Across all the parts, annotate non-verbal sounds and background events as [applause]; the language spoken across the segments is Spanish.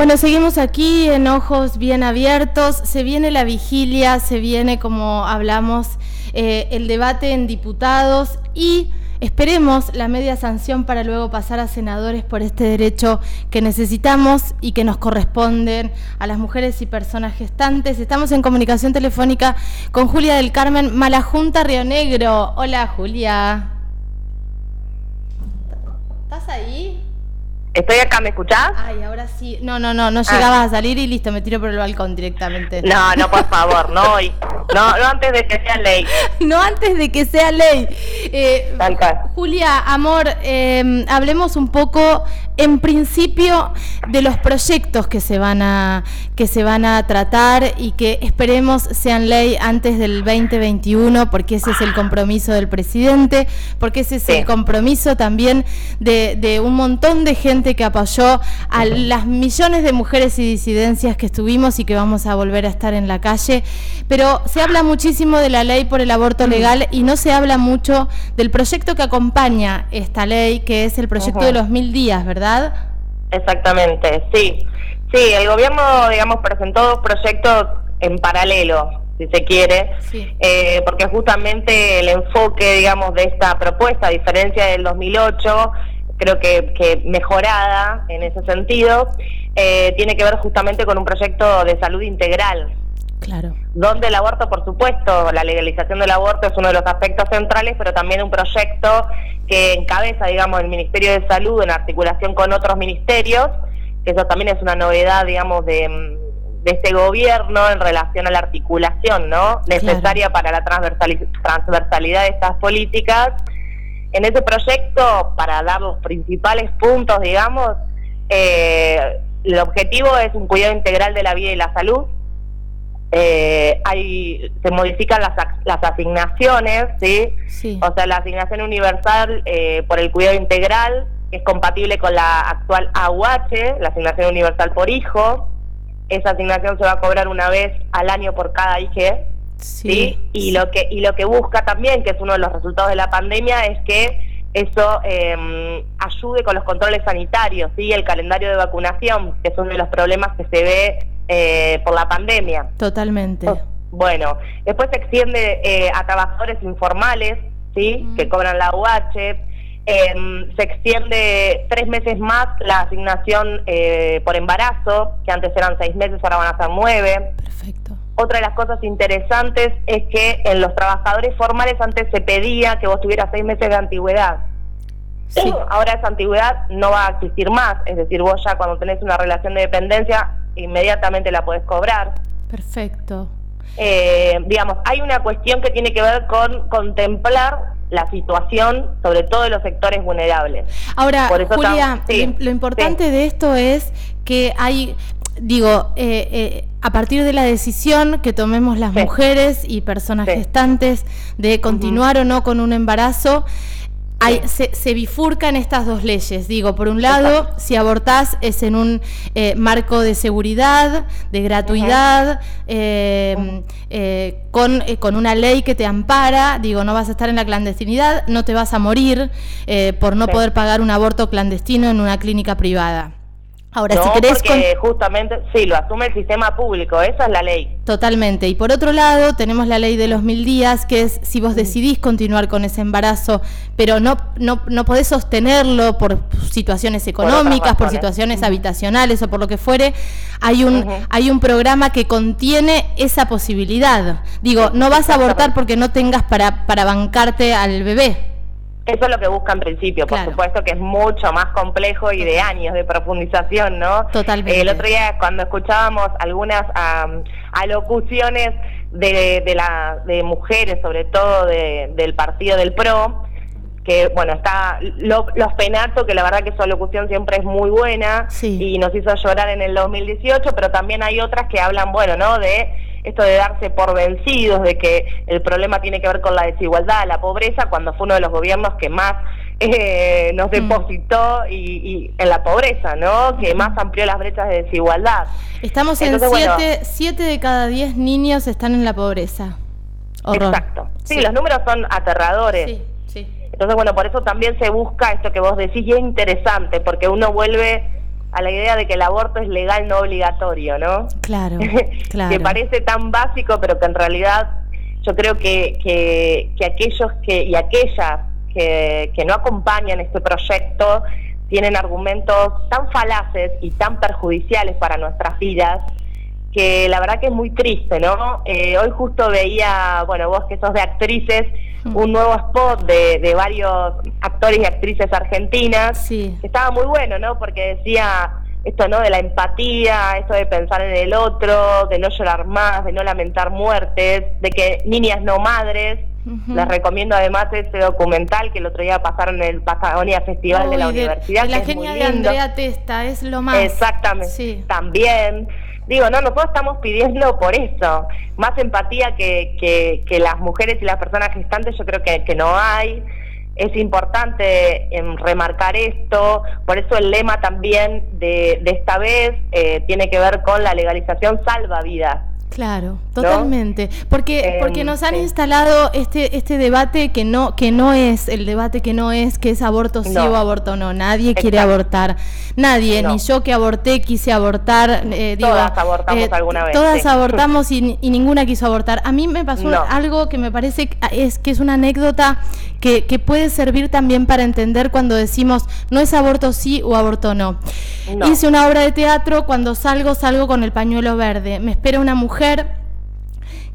Bueno, seguimos aquí en ojos bien abiertos. Se viene la vigilia, se viene, como hablamos, eh, el debate en diputados y esperemos la media sanción para luego pasar a senadores por este derecho que necesitamos y que nos corresponden a las mujeres y personas gestantes. Estamos en comunicación telefónica con Julia del Carmen Malajunta Río Negro. Hola Julia. ¿Estás ahí? Estoy acá, ¿me escuchás? Ay, ahora sí. No, no, no, no llegabas a salir y listo, me tiro por el balcón directamente. No, no, por favor, no hoy. No, no antes de que sea ley. [laughs] no antes de que sea ley. Eh, Julia, amor, eh, hablemos un poco, en principio, de los proyectos que se van a que se van a tratar y que esperemos sean ley antes del 2021, porque ese es el compromiso del presidente, porque ese es el compromiso también de, de un montón de gente que apoyó a las millones de mujeres y disidencias que estuvimos y que vamos a volver a estar en la calle. Pero se habla muchísimo de la ley por el aborto legal y no se habla mucho del proyecto que acompaña esta ley, que es el proyecto de los mil días, ¿verdad? Exactamente, sí. Sí, el gobierno, digamos, presentó dos proyectos en paralelo, si se quiere, eh, porque justamente el enfoque, digamos, de esta propuesta, a diferencia del 2008, creo que, mejorada en ese sentido, eh, tiene que ver justamente con un proyecto de salud integral. Claro. Donde el aborto, por supuesto, la legalización del aborto es uno de los aspectos centrales, pero también un proyecto que encabeza, digamos, el Ministerio de Salud en articulación con otros ministerios, que eso también es una novedad, digamos, de, este gobierno en relación a la articulación, ¿no? Necesaria para la transversalidad de estas políticas en ese proyecto, para dar los principales puntos, digamos, eh, el objetivo es un cuidado integral de la vida y la salud. Eh, hay, se modifican las, las asignaciones, ¿sí? O sea, la asignación universal eh, por el cuidado integral es compatible con la actual AUH, la asignación universal por hijo. Esa asignación se va a cobrar una vez al año por cada hijo Sí, Y, Lo que, y lo que busca también, que es uno de los resultados de la pandemia, es que eso eh, ayude con los controles sanitarios, ¿sí? el calendario de vacunación, que es uno de los problemas que se ve eh, por la pandemia. Totalmente. Oh, bueno, después se extiende eh, a trabajadores informales, ¿sí? que cobran la UH, em, se extiende tres meses más la asignación eh, por embarazo, que antes eran seis meses, ahora van a ser nueve. Perfecto. Otra de las cosas interesantes es que en los trabajadores formales antes se pedía que vos tuvieras seis meses de antigüedad. Sí. Ahora esa antigüedad no va a existir más, es decir, vos ya cuando tenés una relación de dependencia inmediatamente la podés cobrar. Perfecto. Eh, digamos, hay una cuestión que tiene que ver con contemplar la situación, sobre todo de los sectores vulnerables. Ahora, Julia, lo, importante de esto es que hay digo, eh, eh, a partir de la decisión que tomemos las mujeres y personas gestantes de continuar o no con un embarazo, hay, se, bifurcan estas dos leyes. Digo, por un lado, si abortás es en un eh, marco de seguridad, de gratuidad, con, con, una ley que te ampara. Digo, no vas a estar en la clandestinidad, no te vas a morir por no poder pagar un aborto clandestino en una clínica privada. Ahora, no, si querés porque justamente, sí, lo asume el sistema público, esa es la ley. Totalmente. Y por otro lado, tenemos la ley de los mil días, que es si vos decidís continuar con ese embarazo, pero no, no, no podés sostenerlo por situaciones económicas, por, situaciones habitacionales o por lo que fuere, hay un, hay un programa que contiene esa posibilidad. Digo, no vas a abortar porque no tengas para, para bancarte al bebé. Eso es lo que busca en principio, por supuesto que es mucho más complejo y de años de profundización, ¿no? Totalmente. el otro día cuando escuchábamos algunas alocuciones de, de, la, de mujeres, sobre todo del partido del PRO, que bueno, está Los Penato, que la verdad que su alocución siempre es muy buena y nos hizo llorar en el 2018, pero también hay otras que hablan, bueno, ¿no? De esto de darse por vencidos, de que el problema tiene que ver con la desigualdad, la pobreza, cuando fue uno de los gobiernos que más eh, nos mm. depositó y, en la pobreza, ¿no? Que más amplió las brechas de desigualdad. Estamos en siete, siete de cada diez niños están en la pobreza. Exacto. Sí, los números son aterradores. Sí, sí. Entonces, bueno, por eso también se busca esto que vos decís y es interesante, porque uno vuelve a la idea de que el aborto es legal, no obligatorio, ¿no? Claro, [laughs] claro. que parece tan básico, pero que en realidad yo creo que, que, aquellos que y aquellas que, que no acompañan este proyecto tienen argumentos tan falaces y tan perjudiciales para nuestras vidas que la verdad que es muy triste, ¿no? Eh, hoy justo veía, bueno, vos que sos de actrices, mm. un nuevo spot de, de varios actores y actrices argentinas, sí. que estaba muy bueno, ¿no? Porque decía esto, ¿no? De la empatía, esto de pensar en el otro, de no llorar más, de no lamentar muertes, de que niñas no madres. Les recomiendo además este documental que el otro día pasaron en el Patagonia Festival de la Universidad. la genia de Andrea Testa, es lo más. Exactamente. Sí. También. Digo, no, nosotros estamos pidiendo por eso, más empatía que, que, que las mujeres y las personas gestantes, yo creo que, que no hay. Es importante em, remarcar esto, por eso el lema también de, de esta vez eh, tiene que ver con la legalización salva vidas. Claro, totalmente, porque porque nos han instalado este este debate que no que no es el debate que no es que es aborto sí o aborto no. Nadie quiere abortar, nadie, ni yo que aborté quise abortar. Eh, todas abortamos eh, alguna vez. Todas abortamos y, ninguna quiso abortar. A mí me pasó algo que me parece es que es una anécdota que, que puede servir también para entender cuando decimos no es aborto sí o aborto no. Hice una obra de teatro cuando salgo salgo con el pañuelo verde. Me espera una mujer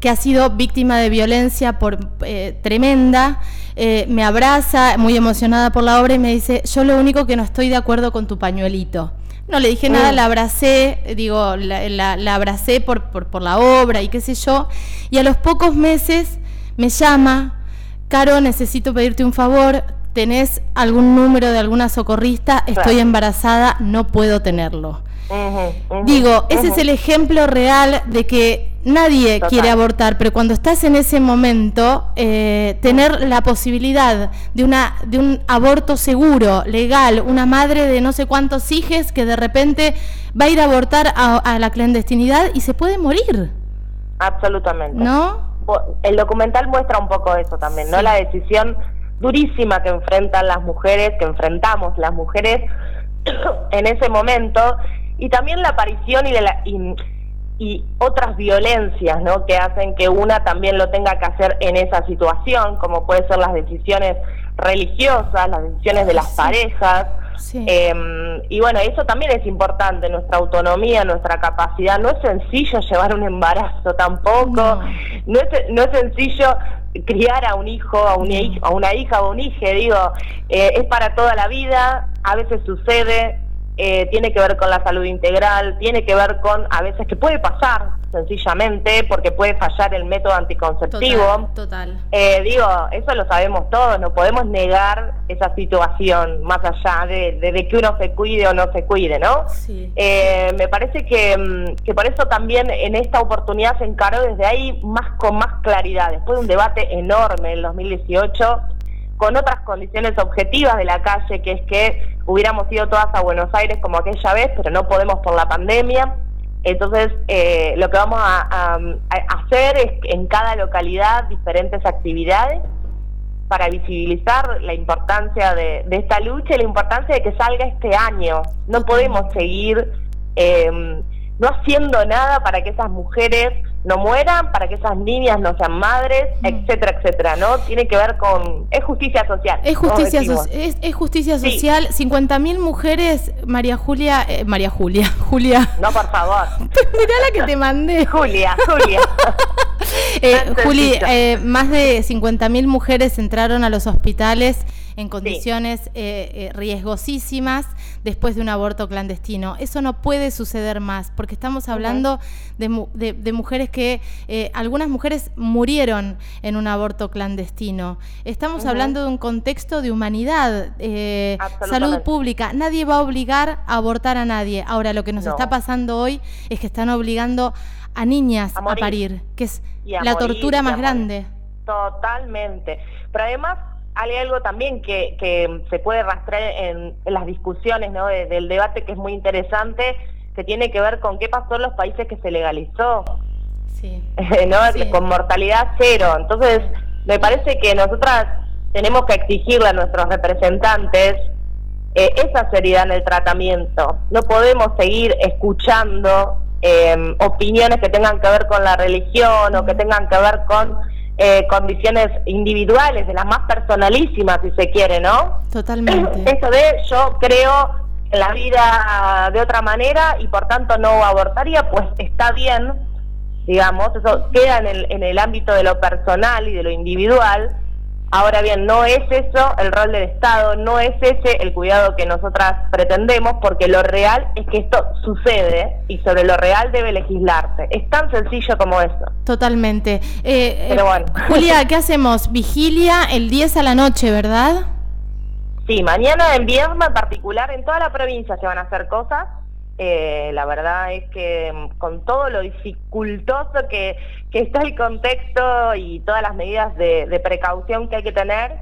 que ha sido víctima de violencia por, eh, tremenda, eh, me abraza, muy emocionada por la obra, y me dice, yo lo único que no estoy de acuerdo con tu pañuelito. No le dije nada, mm. la abracé, digo, la, abracé por, por, por, la obra y qué sé yo, y a los pocos meses me llama, Caro, necesito pedirte un favor, ¿tenés algún número de alguna socorrista? Estoy embarazada, no puedo tenerlo. Digo, ese es el ejemplo real de que nadie quiere abortar, pero cuando estás en ese momento, eh, tener la posibilidad de, una, de un aborto seguro, legal, una madre de no sé cuántos hijos que de repente va a ir a abortar a, la clandestinidad y se puede morir. Absolutamente. ¿No? El documental muestra un poco eso también, ¿no? La decisión durísima que enfrentan las mujeres, que enfrentamos las mujeres [clears throat] en ese momento y también la aparición y, de la, y, otras violencias ¿no? que hacen que una también lo tenga que hacer en esa situación, como pueden ser las decisiones religiosas, las decisiones de las parejas. Em, y bueno, eso también es importante, nuestra autonomía, nuestra capacidad. No es sencillo llevar un embarazo tampoco, no, es, no es sencillo criar a un hijo, a, un, a una hija o un hijo, digo, eh, es para toda la vida, a veces sucede, eh, tiene que ver con la salud integral, tiene que ver con a veces que puede pasar sencillamente porque puede fallar el método anticonceptivo. Total. Eh, digo, eso lo sabemos todos, no podemos negar esa situación más allá de, que uno se cuide o no se cuide, ¿no? Sí. Eh, me parece que, mm, que por eso también en esta oportunidad se encaró desde ahí más con más claridad, después de un debate enorme en el 2018 con otras condiciones objetivas de la calle, que es que hubiéramos ido todas a Buenos Aires como aquella vez, pero no podemos por la pandemia. Entonces, eh, lo que vamos a, hacer es en cada localidad diferentes actividades para visibilizar la importancia de, esta lucha y la importancia de que salga este año. No podemos seguir eh, no haciendo nada para que esas mujeres no mueran, para que esas niñas no sean madres, mm. etcétera, etcétera, ¿no? Tiene que ver con... Es justicia social. Es justicia, es, es, justicia social. 50.000 mujeres, María Julia... Eh, María Julia, [laughs] Julia. No, por favor. [laughs] Mirá la que te mandé. Julia, Julia. [laughs] eh, Juli, eh, más de 50.000 mujeres entraron a los hospitales en condiciones eh, eh, riesgosísimas después de un aborto clandestino. Eso no puede suceder más, porque estamos hablando de, mujeres que, eh, algunas mujeres murieron en un aborto clandestino. Estamos hablando de un contexto de humanidad, salud pública. Nadie va a obligar a abortar a nadie. Ahora, lo que nos está pasando hoy es que están obligando a niñas a, parir, que es la tortura más grande. Totalmente. Pero además hay algo también que, que se puede rastrear en, las discusiones ¿no? del debate que es muy interesante, que tiene que ver con qué pasó en los países que se legalizó, sí. [laughs] ¿no? con mortalidad cero. Entonces, me parece que nosotras tenemos que exigirle a nuestros representantes eh, esa seriedad en el tratamiento. No podemos seguir escuchando eh, opiniones que tengan que ver con la religión o que tengan que ver con eh, condiciones individuales, de las más personalísimas, si se quiere, ¿no? Totalmente. [clears throat] Eso de yo creo en la vida de otra manera y por tanto no abortaría, pues está bien, digamos, eso queda en el, en el ámbito de lo personal y de lo individual, Ahora bien, no es eso el rol del Estado, no es ese el cuidado que nosotras pretendemos, porque lo real es que esto sucede y sobre lo real debe legislarse. Es tan sencillo como eso. Totalmente. Eh, Pero bueno. Julia, ¿qué hacemos? Vigilia el 10 a la noche, ¿verdad? Sí, mañana en Viedma en particular, en toda la provincia se van a hacer cosas. Eh, la verdad es que mm, con todo lo dificultoso que, está el contexto y todas las medidas de, precaución que hay que tener,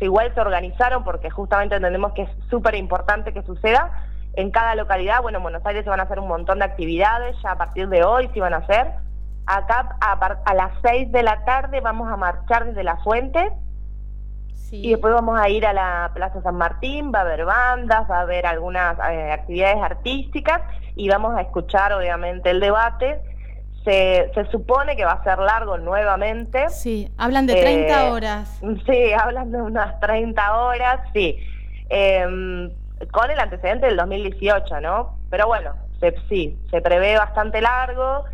igual se organizaron porque justamente entendemos que es súper importante que suceda. En cada localidad, bueno, en Buenos Aires se van a hacer un montón de actividades, ya a partir de hoy se van a hacer. Acá a, a las 6 de la tarde vamos a marchar desde la fuente y después vamos a ir a la Plaza San Martín, va a haber bandas, va a haber algunas eh, actividades artísticas y vamos a escuchar obviamente el debate. Se, se, supone que va a ser largo nuevamente. Sí, hablan de 30 eh, horas. [laughs] Sí, hablan de unas 30 horas, sí. Em, con el antecedente del 2018, ¿no? Pero bueno, sí, se prevé bastante largo.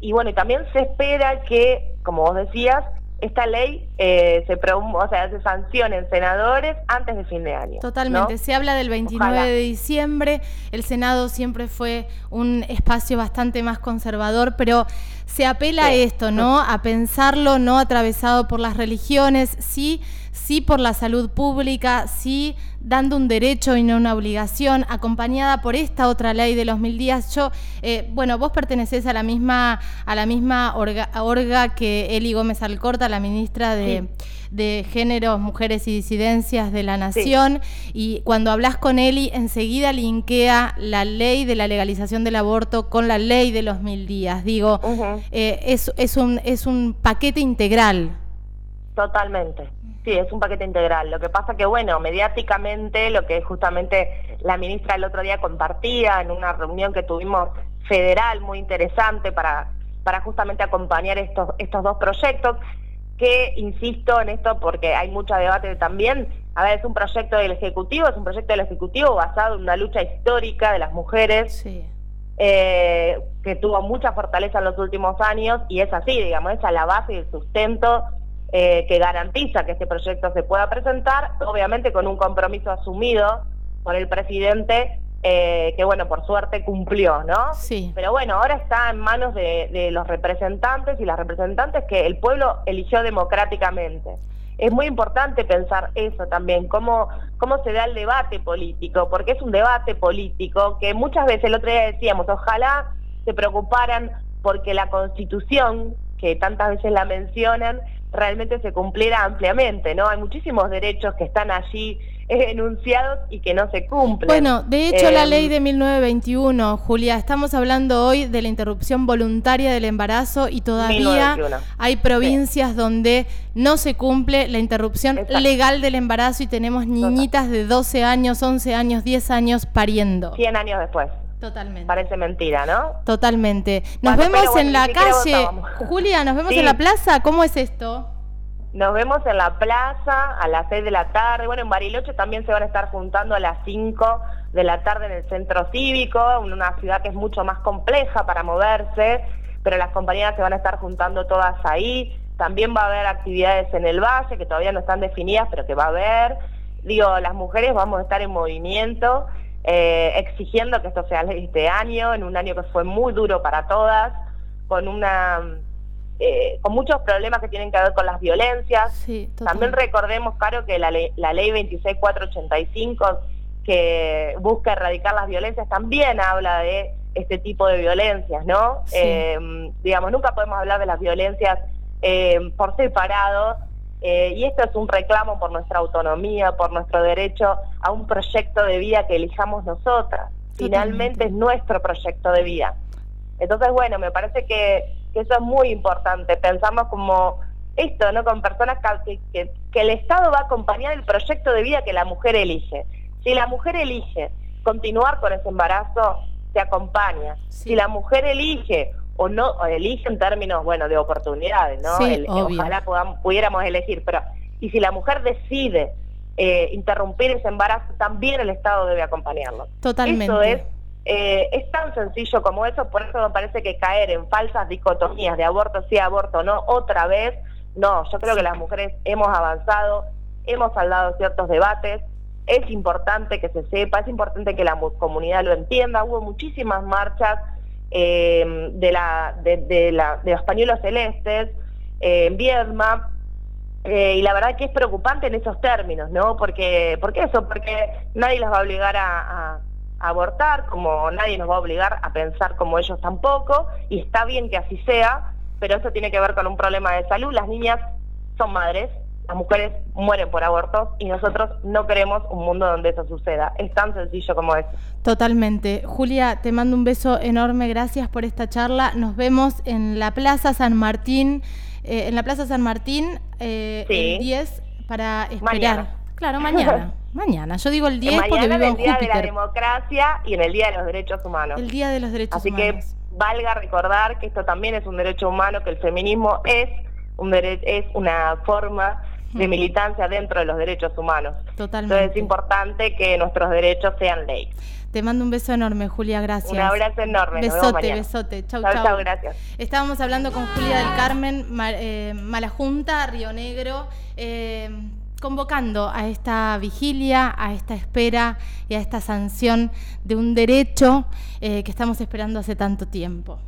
Y bueno, y también se espera que, como vos decías, esta ley eh, se, o sea, se sanciona en senadores antes de fin de año. Totalmente, se habla del 29 de diciembre, el Senado siempre fue un espacio bastante más conservador, pero se apela a esto, ¿no? A pensarlo no atravesado por las religiones, sí sí por la salud pública, sí dando un derecho y no una obligación, acompañada por esta otra ley de los mil días. Yo, eh, bueno, vos pertenecés a la misma, a la misma orga, que Eli Gómez Alcorta, la ministra de, de Géneros, Mujeres y Disidencias de la Nación, y cuando hablas con Eli, enseguida linkea la ley de la legalización del aborto con la ley de los mil días. Digo, eh, es, es, un, es un paquete integral. Totalmente. Sí, es un paquete integral. Lo que pasa que, bueno, mediáticamente, lo que justamente la ministra el otro día compartía en una reunión que tuvimos federal muy interesante para, para justamente acompañar estos, estos dos proyectos, que insisto en esto porque hay mucho debate también. A ver, es un proyecto del Ejecutivo, es un proyecto del Ejecutivo basado en una lucha histórica de las mujeres. Eh, que tuvo mucha fortaleza en los últimos años y es así, digamos, esa es la base y el sustento eh, que garantiza que este proyecto se pueda presentar, obviamente con un compromiso asumido por el presidente, eh, que bueno, por suerte cumplió, ¿no? Sí. Pero bueno, ahora está en manos de, los representantes y las representantes que el pueblo eligió democráticamente. Es muy importante pensar eso también, cómo, cómo se da el debate político, porque es un debate político que muchas veces el otro día decíamos, ojalá se preocuparan porque la constitución, que tantas veces la mencionan, realmente se cumpliera ampliamente, ¿no? Hay muchísimos derechos que están allí enunciados y que no se cumplen. Bueno, de hecho la ley em, de 1921, Julia, estamos hablando hoy de la interrupción voluntaria del embarazo y todavía hay provincias donde no se cumple la interrupción legal del embarazo y tenemos niñitas de 12 años, 11 años, 10 años pariendo. 100 años después. Totalmente. Parece mentira, ¿no? Totalmente. Nos vemos en la calle. Julia, nos vemos en la plaza. ¿Cómo es esto? Nos vemos en la plaza a las 6 de la tarde. Bueno, en Bariloche también se van a estar juntando a las 5 de la tarde en el centro cívico, una ciudad que es mucho más compleja para moverse, pero las compañías se van a estar juntando todas ahí. También va a haber actividades en el valle que todavía no están definidas, pero que va a haber. Digo, las mujeres vamos a estar en movimiento eh, exigiendo que esto sea este año, en un año que fue muy duro para todas, con una eh, con muchos problemas que tienen que ver con las violencias. También recordemos, Caro, que la ley, la ley 26485, que busca erradicar las violencias, también habla de este tipo de violencias, ¿no? Eh, digamos, nunca podemos hablar de las violencias por separado, eh, y esto es un reclamo por nuestra autonomía, por nuestro derecho a un proyecto de vida que elijamos nosotras. Finalmente es nuestro proyecto de vida. Entonces, bueno, me parece que, eso es muy importante. Pensamos como esto, ¿no? Con personas que, que, el Estado va a acompañar el proyecto de vida que la mujer elige. Si la mujer elige continuar con ese embarazo, se acompaña. Si la mujer elige o no elige en términos bueno de oportunidades no ojalá pudiéramos elegir pero y si la mujer decide eh, interrumpir ese embarazo también el Estado debe acompañarlo totalmente eso es eh, es tan sencillo como eso por eso me parece que caer en falsas dicotomías de aborto sí aborto no otra vez no yo creo que las mujeres hemos avanzado hemos saldado ciertos debates es importante que se sepa es importante que la comunidad lo entienda hubo muchísimas marchas eh, de, la, de, la, de los pañuelos celestes eh, en Viedma, eh, y la verdad que es preocupante en esos términos, ¿no? Porque, ¿Por qué eso? Porque nadie los va a obligar a, abortar, como nadie nos va a obligar a pensar como ellos tampoco, y está bien que así sea, pero eso tiene que ver con un problema de salud. Las niñas son madres, las mujeres mueren por abortos y nosotros no queremos un mundo donde eso suceda. Es tan sencillo como eso. Totalmente. Julia, te mando un beso enorme. Gracias por esta charla. Nos vemos en la Plaza San Martín, eh, en la Plaza San Martín eh, el 10 para esperar. Claro, mañana. [laughs] mañana. Yo digo el 10 porque vivo en el Día de la Democracia y en el Día de los Derechos Humanos. El Día de los Derechos Humanos. Así que valga recordar que esto también es un derecho humano, que el feminismo es un es una forma de militancia dentro de los derechos humanos. Totalmente. Entonces es importante que nuestros derechos sean ley. Te mando un beso enorme, Julia, gracias. Un abrazo enorme. Besote, besote. Chau, chau, chau. gracias. Estábamos hablando con Julia del Carmen, eh, Malajunta, Río Negro, eh, convocando a esta vigilia, a esta espera y a esta sanción de un derecho eh, que estamos esperando hace tanto tiempo.